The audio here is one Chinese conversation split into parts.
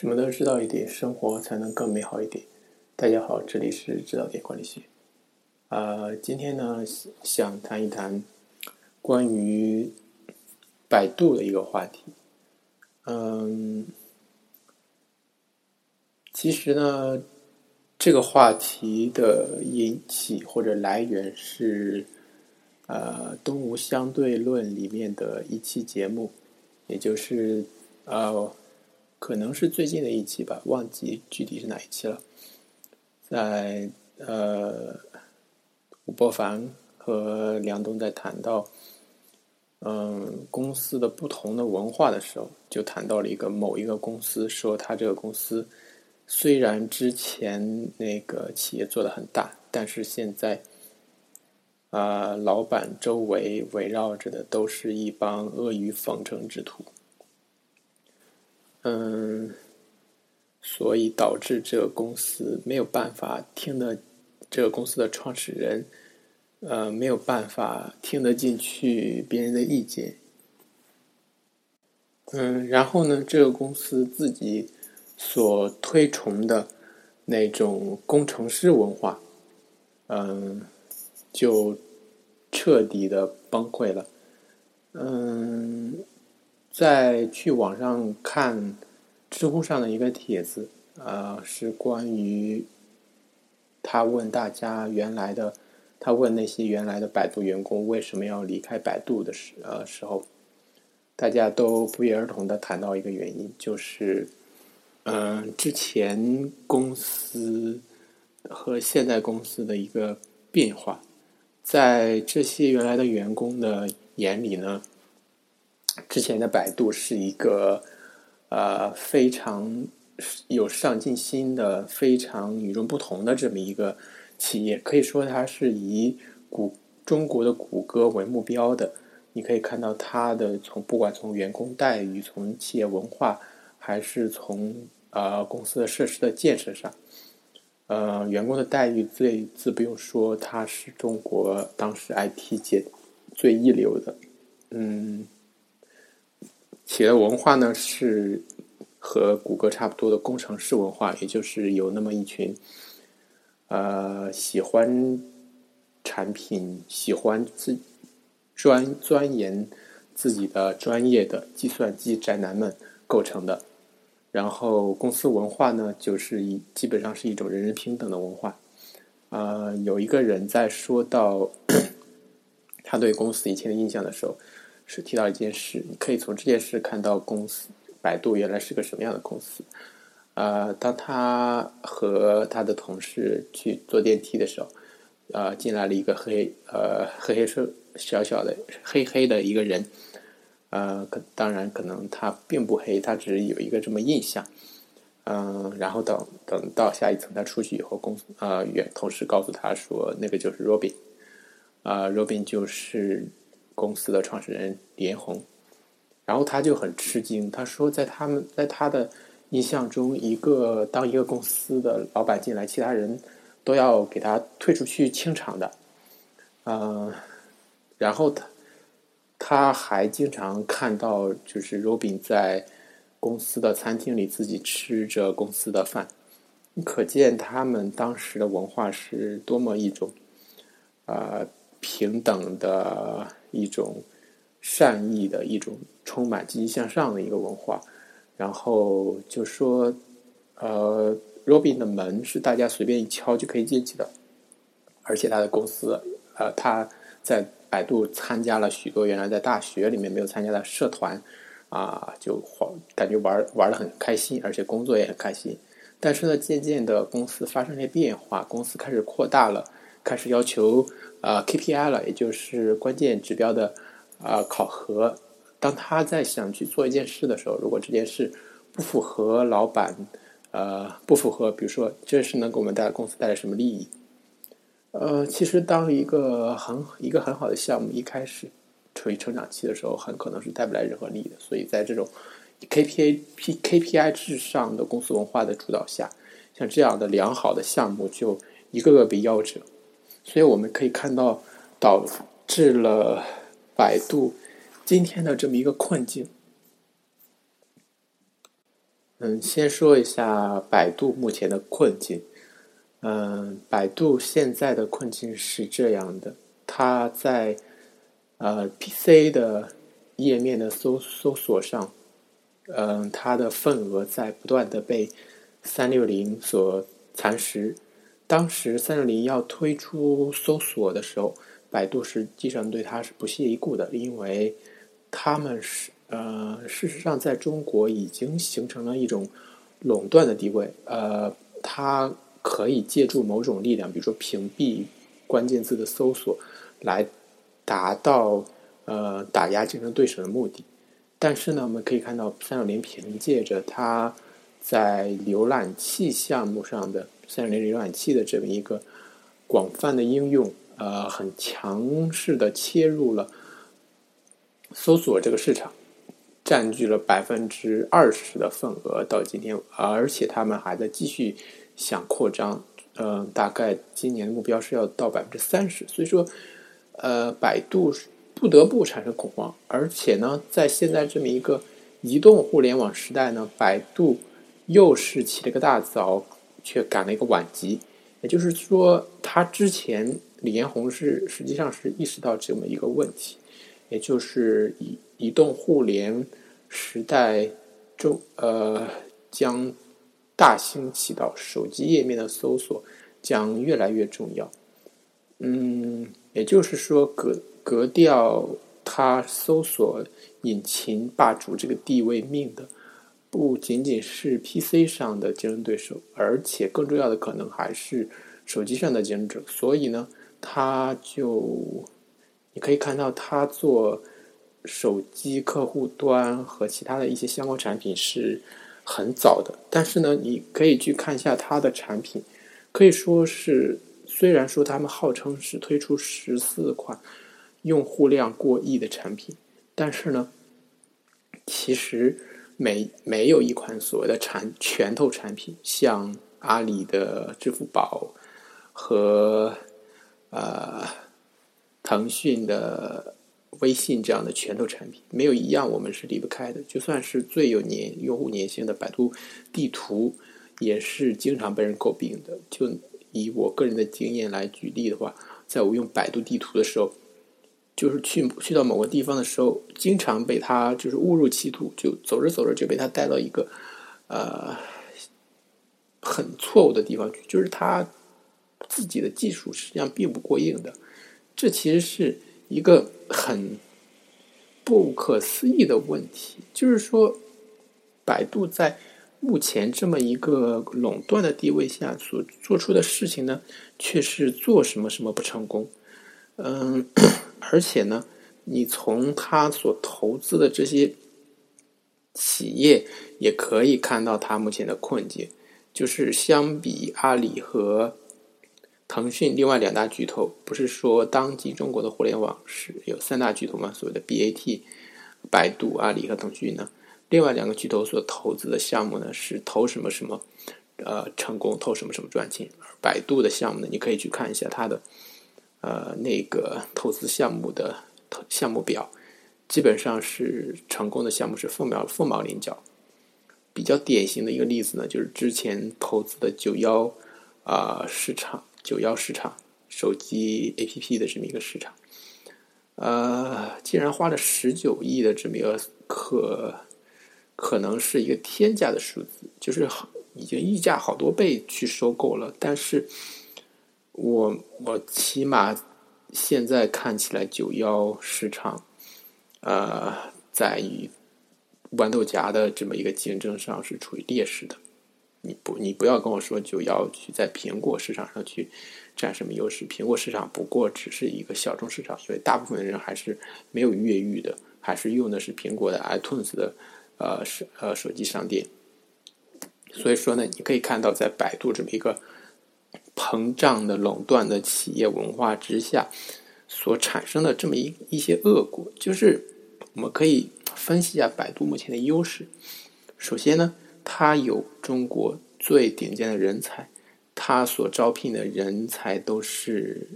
什么都知道一点，生活才能更美好一点。大家好，这里是知道点管理学。呃，今天呢，想谈一谈关于百度的一个话题。嗯，其实呢，这个话题的引起或者来源是呃《东吴相对论》里面的一期节目，也就是呃。可能是最近的一期吧，忘记具体是哪一期了。在呃，吴伯凡和梁冬在谈到嗯公司的不同的文化的时候，就谈到了一个某一个公司，说他这个公司虽然之前那个企业做的很大，但是现在啊，老板周围围绕着的都是一帮阿谀奉承之徒。嗯，所以导致这个公司没有办法听得这个公司的创始人，呃，没有办法听得进去别人的意见。嗯，然后呢，这个公司自己所推崇的那种工程师文化，嗯，就彻底的崩溃了。嗯。在去网上看知乎上的一个帖子，呃，是关于他问大家原来的，他问那些原来的百度员工为什么要离开百度的时呃时候，大家都不约而同的谈到一个原因，就是，嗯，之前公司和现在公司的一个变化，在这些原来的员工的眼里呢。之前的百度是一个呃非常有上进心的、非常与众不同的这么一个企业，可以说它是以谷中国的谷歌为目标的。你可以看到它的从不管从员工待遇、从企业文化，还是从呃公司的设施的建设上，呃员工的待遇最自不用说，它是中国当时 IT 界最一流的，嗯。企业文化呢是和谷歌差不多的工程师文化，也就是有那么一群，呃，喜欢产品、喜欢自专钻研自己的专业的计算机宅男们构成的。然后公司文化呢，就是一基本上是一种人人平等的文化。呃，有一个人在说到 他对公司以前的印象的时候。是提到一件事，你可以从这件事看到公司百度原来是个什么样的公司。呃，当他和他的同事去坐电梯的时候，呃，进来了一个黑呃黑黑瘦小小的黑黑的一个人，呃，可当然可能他并不黑，他只是有一个这么印象。嗯，然后等等到下一层他出去以后，公司呃原同事告诉他说，那个就是 Robin，啊，Robin 就是。公司的创始人李彦宏，然后他就很吃惊，他说，在他们在他的印象中，一个当一个公司的老板进来，其他人都要给他退出去清场的，嗯，然后他他还经常看到，就是 Robin 在公司的餐厅里自己吃着公司的饭，可见他们当时的文化是多么一种，啊。平等的一种善意的一种充满积极向上的一个文化，然后就说，呃，Robin 的门是大家随便一敲就可以进去的，而且他的公司，呃，他在百度参加了许多原来在大学里面没有参加的社团，啊，就感觉玩玩的很开心，而且工作也很开心。但是呢，渐渐的公司发生了变化，公司开始扩大了，开始要求。啊，KPI 了，也就是关键指标的啊考核。当他在想去做一件事的时候，如果这件事不符合老板，呃，不符合，比如说这事能给我们带来公司带来什么利益？呃，其实当一个很一个很好的项目一开始处于成长期的时候，很可能是带不来任何利益的。所以在这种 KPI P KPI 至上的公司文化的主导下，像这样的良好的项目就一个个被夭折。所以我们可以看到，导致了百度今天的这么一个困境。嗯，先说一下百度目前的困境。嗯，百度现在的困境是这样的：它在呃 PC 的页面的搜搜索上，嗯，它的份额在不断的被三六零所蚕食。当时三六零要推出搜索的时候，百度实际上对它是不屑一顾的，因为他们是呃，事实上在中国已经形成了一种垄断的地位，呃，它。可以借助某种力量，比如说屏蔽关键字的搜索，来达到呃打压竞争对手的目的。但是呢，我们可以看到三六零凭借着它在浏览器项目上的三六零浏览器的这么一个广泛的应用，呃，很强势的切入了搜索这个市场，占据了百分之二十的份额。到今天，而且他们还在继续。想扩张，嗯，大概今年的目标是要到百分之三十，所以说，呃，百度不得不产生恐慌，而且呢，在现在这么一个移动互联网时代呢，百度又是起了个大早，却赶了一个晚集，也就是说，他之前李彦宏是实际上是意识到这么一个问题，也就是移移动互联时代中，呃，将。大兴起到手机页面的搜索将越来越重要，嗯，也就是说，格格调它搜索引擎霸主这个地位命的，不仅仅是 PC 上的竞争对手，而且更重要的可能还是手机上的竞争者。所以呢，他就你可以看到，他做手机客户端和其他的一些相关产品是。很早的，但是呢，你可以去看一下它的产品，可以说是虽然说他们号称是推出十四款用户量过亿的产品，但是呢，其实没没有一款所谓的产拳头产品，像阿里的支付宝和呃腾讯的。微信这样的拳头产品，没有一样我们是离不开的。就算是最有年用户粘性的百度地图，也是经常被人诟病的。就以我个人的经验来举例的话，在我用百度地图的时候，就是去去到某个地方的时候，经常被他就是误入歧途，就走着走着就被他带到一个呃很错误的地方去，就是他自己的技术实际上并不过硬的。这其实是。一个很不可思议的问题，就是说，百度在目前这么一个垄断的地位下所做出的事情呢，却是做什么什么不成功。嗯，而且呢，你从他所投资的这些企业也可以看到他目前的困境，就是相比阿里和。腾讯另外两大巨头不是说当今中国的互联网是有三大巨头吗？所谓的 BAT、百度、阿里和腾讯呢？另外两个巨头所投资的项目呢是投什么什么，呃，成功投什么什么赚钱。而百度的项目呢，你可以去看一下它的呃那个投资项目的项目表，基本上是成功的项目是凤毛凤毛麟角。比较典型的一个例子呢，就是之前投资的九幺啊市场。九幺市场，手机 APP 的这么一个市场，呃，竟然花了十九亿的这么一个可，可能是一个天价的数字，就是已经溢价好多倍去收购了。但是，我我起码现在看起来，九幺市场，呃，在与豌豆荚的这么一个竞争上是处于劣势的。你不，你不要跟我说九幺去在苹果市场上去占什么优势？苹果市场不过只是一个小众市场，所以大部分人还是没有越狱的，还是用的是苹果的 iTunes 的呃手呃手机商店。所以说呢，你可以看到，在百度这么一个膨胀的垄断的企业文化之下，所产生的这么一一些恶果，就是我们可以分析一下百度目前的优势。首先呢。它有中国最顶尖的人才，他所招聘的人才都是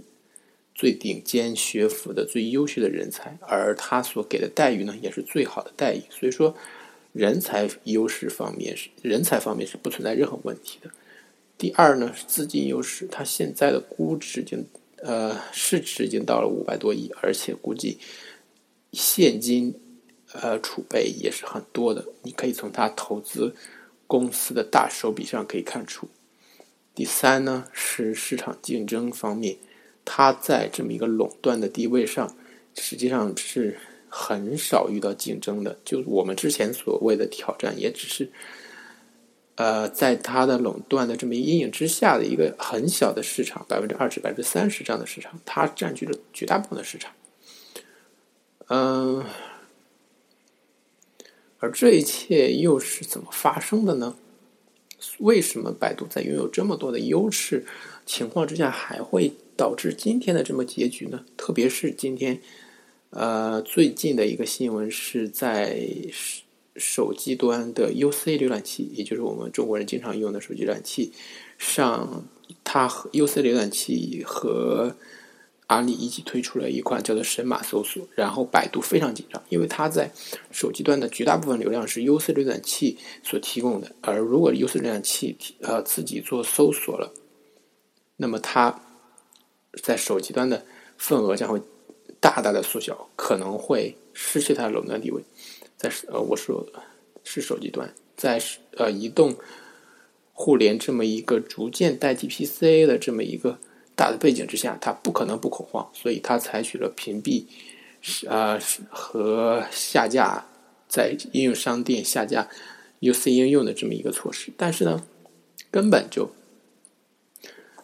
最顶尖学府的最优秀的人才，而他所给的待遇呢，也是最好的待遇。所以说，人才优势方面是人才方面是不存在任何问题的。第二呢是资金优势，它现在的估值已经呃市值已经到了五百多亿，而且估计现金呃储备也是很多的。你可以从它投资公司的大手笔上可以看出。第三呢是市场竞争方面，它在这么一个垄断的地位上，实际上是很少遇到竞争的。就我们之前所谓的挑战，也只是。呃，在它的垄断的这么阴影之下的一个很小的市场，百分之二十、百分之三十这样的市场，它占据了绝大部分的市场。嗯，而这一切又是怎么发生的呢？为什么百度在拥有这么多的优势情况之下，还会导致今天的这么结局呢？特别是今天，呃，最近的一个新闻是在。手机端的 UC 浏览器，也就是我们中国人经常用的手机浏览器，上它和 UC 浏览器和阿里一起推出了一款叫做神马搜索。然后百度非常紧张，因为它在手机端的绝大部分流量是 UC 浏览器所提供的，而如果 UC 浏览器提呃自己做搜索了，那么它在手机端的份额将会大大的缩小，可能会失去它的垄断地位。在呃，我说是手机端，在呃移动互联这么一个逐渐代替 PC 的这么一个大的背景之下，它不可能不恐慌，所以它采取了屏蔽是啊和下架在应用商店下架 UC 应用的这么一个措施。但是呢，根本就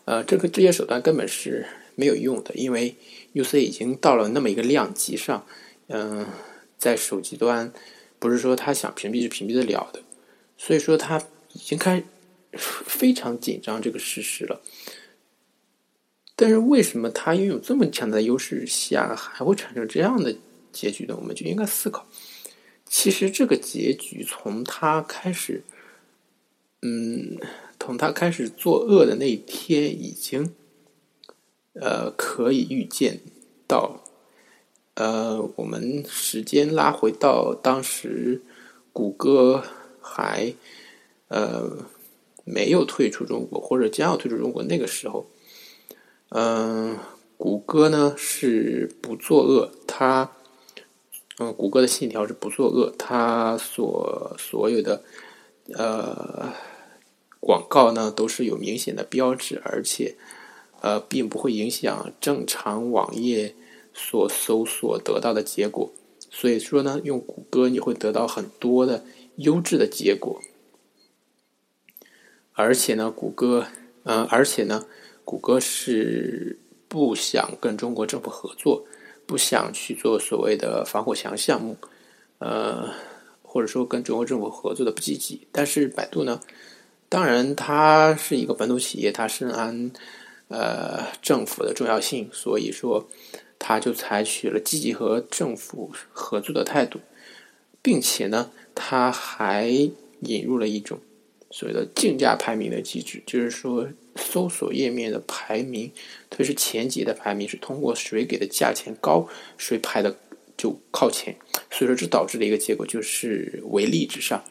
呃这个这些手段根本是没有用的，因为 UC 已经到了那么一个量级上，嗯。在手机端，不是说他想屏蔽就屏蔽得了的，所以说他已经开非常紧张这个事实了。但是为什么他拥有这么强大的优势下还会产生这样的结局呢？我们就应该思考。其实这个结局从他开始，嗯，从他开始作恶的那一天已经，呃，可以预见到。呃，我们时间拉回到当时，谷歌还呃没有退出中国，或者将要退出中国那个时候，嗯，谷歌呢是不作恶，它嗯，谷歌的信条是不作恶，它所所有的呃广告呢都是有明显的标志，而且呃并不会影响正常网页。所搜索得到的结果，所以说呢，用谷歌你会得到很多的优质的结果，而且呢，谷歌，嗯，而且呢，谷歌是不想跟中国政府合作，不想去做所谓的防火墙项目，呃，或者说跟中国政府合作的不积极。但是百度呢，当然它是一个本土企业，它深谙呃政府的重要性，所以说。他就采取了积极和政府合作的态度，并且呢，他还引入了一种所谓的竞价排名的机制，就是说，搜索页面的排名，特别是前几的排名，是通过谁给的价钱高，谁排的就靠前。所以说，这导致的一个结果就是为利之上，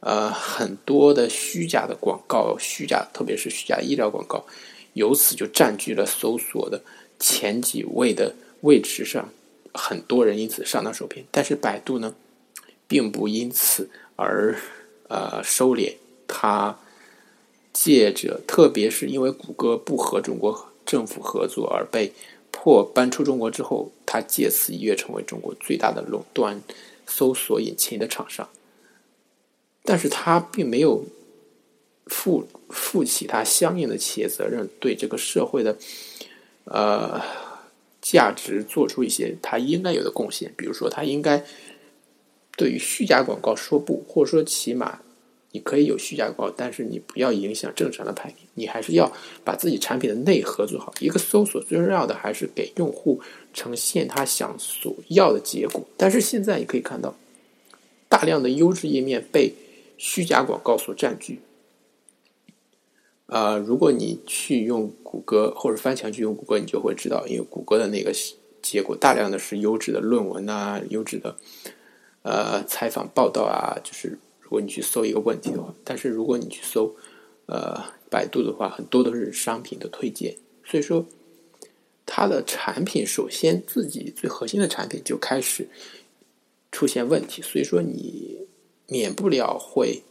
呃，很多的虚假的广告，虚假，特别是虚假医疗广告，由此就占据了搜索的前几位的。位置上，很多人因此上当受骗，但是百度呢，并不因此而呃收敛。它借着，特别是因为谷歌不和中国政府合作而被迫搬出中国之后，它借此一跃成为中国最大的垄断搜索引擎的厂商。但是它并没有负负起它相应的企业责任，对这个社会的呃。价值做出一些他应该有的贡献，比如说他应该对于虚假广告说不，或者说起码你可以有虚假广告，但是你不要影响正常的排名，你还是要把自己产品的内核做好。一个搜索最重要的还是给用户呈现他想所要的结果，但是现在你可以看到大量的优质页面被虚假广告所占据。呃，如果你去用谷歌或者翻墙去用谷歌，你就会知道，因为谷歌的那个结果大量的是优质的论文啊，优质的呃采访报道啊，就是如果你去搜一个问题的话，但是如果你去搜呃百度的话，很多都是商品的推荐，所以说它的产品首先自己最核心的产品就开始出现问题，所以说你免不了会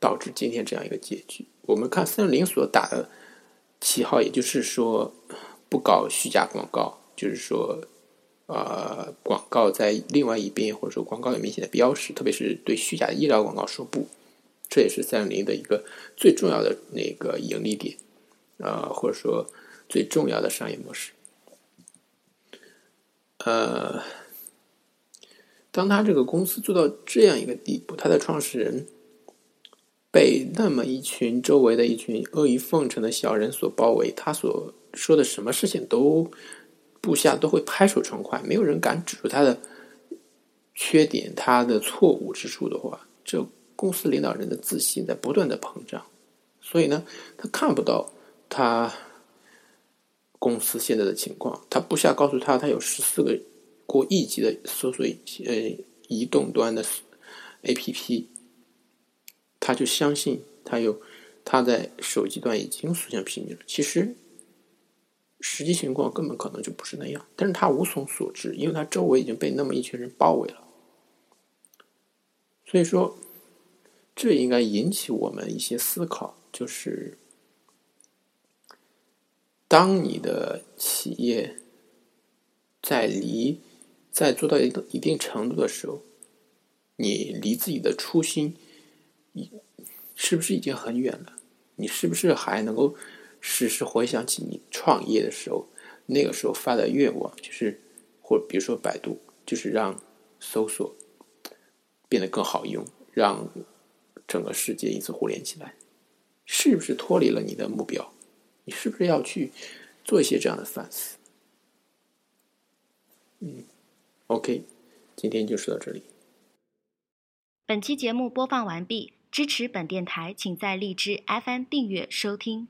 导致今天这样一个结局。我们看三六零所打的旗号，也就是说不搞虚假广告，就是说，呃，广告在另外一边，或者说广告有明显的标识，特别是对虚假医疗广告说不，这也是三六零的一个最重要的那个盈利点，呃，或者说最重要的商业模式。呃，当他这个公司做到这样一个地步，他的创始人。被那么一群周围的一群阿谀奉承的小人所包围，他所说的什么事情都部下都会拍手称快，没有人敢指出他的缺点、他的错误之处的话，这公司领导人的自信在不断的膨胀，所以呢，他看不到他公司现在的情况。他部下告诉他，他有十四个过亿级的搜索呃移动端的 A P P。他就相信他有他在手机端已经所向披靡了，其实实际情况根本可能就不是那样，但是他无从所知，因为他周围已经被那么一群人包围了。所以说，这应该引起我们一些思考，就是当你的企业在离在做到一个一定程度的时候，你离自己的初心。你是不是已经很远了？你是不是还能够时时回想起你创业的时候，那个时候发的愿望，就是或比如说百度，就是让搜索变得更好用，让整个世界因此互联起来，是不是脱离了你的目标？你是不是要去做一些这样的反思？嗯，OK，今天就说到这里。本期节目播放完毕。支持本电台，请在荔枝 FM 订阅收听。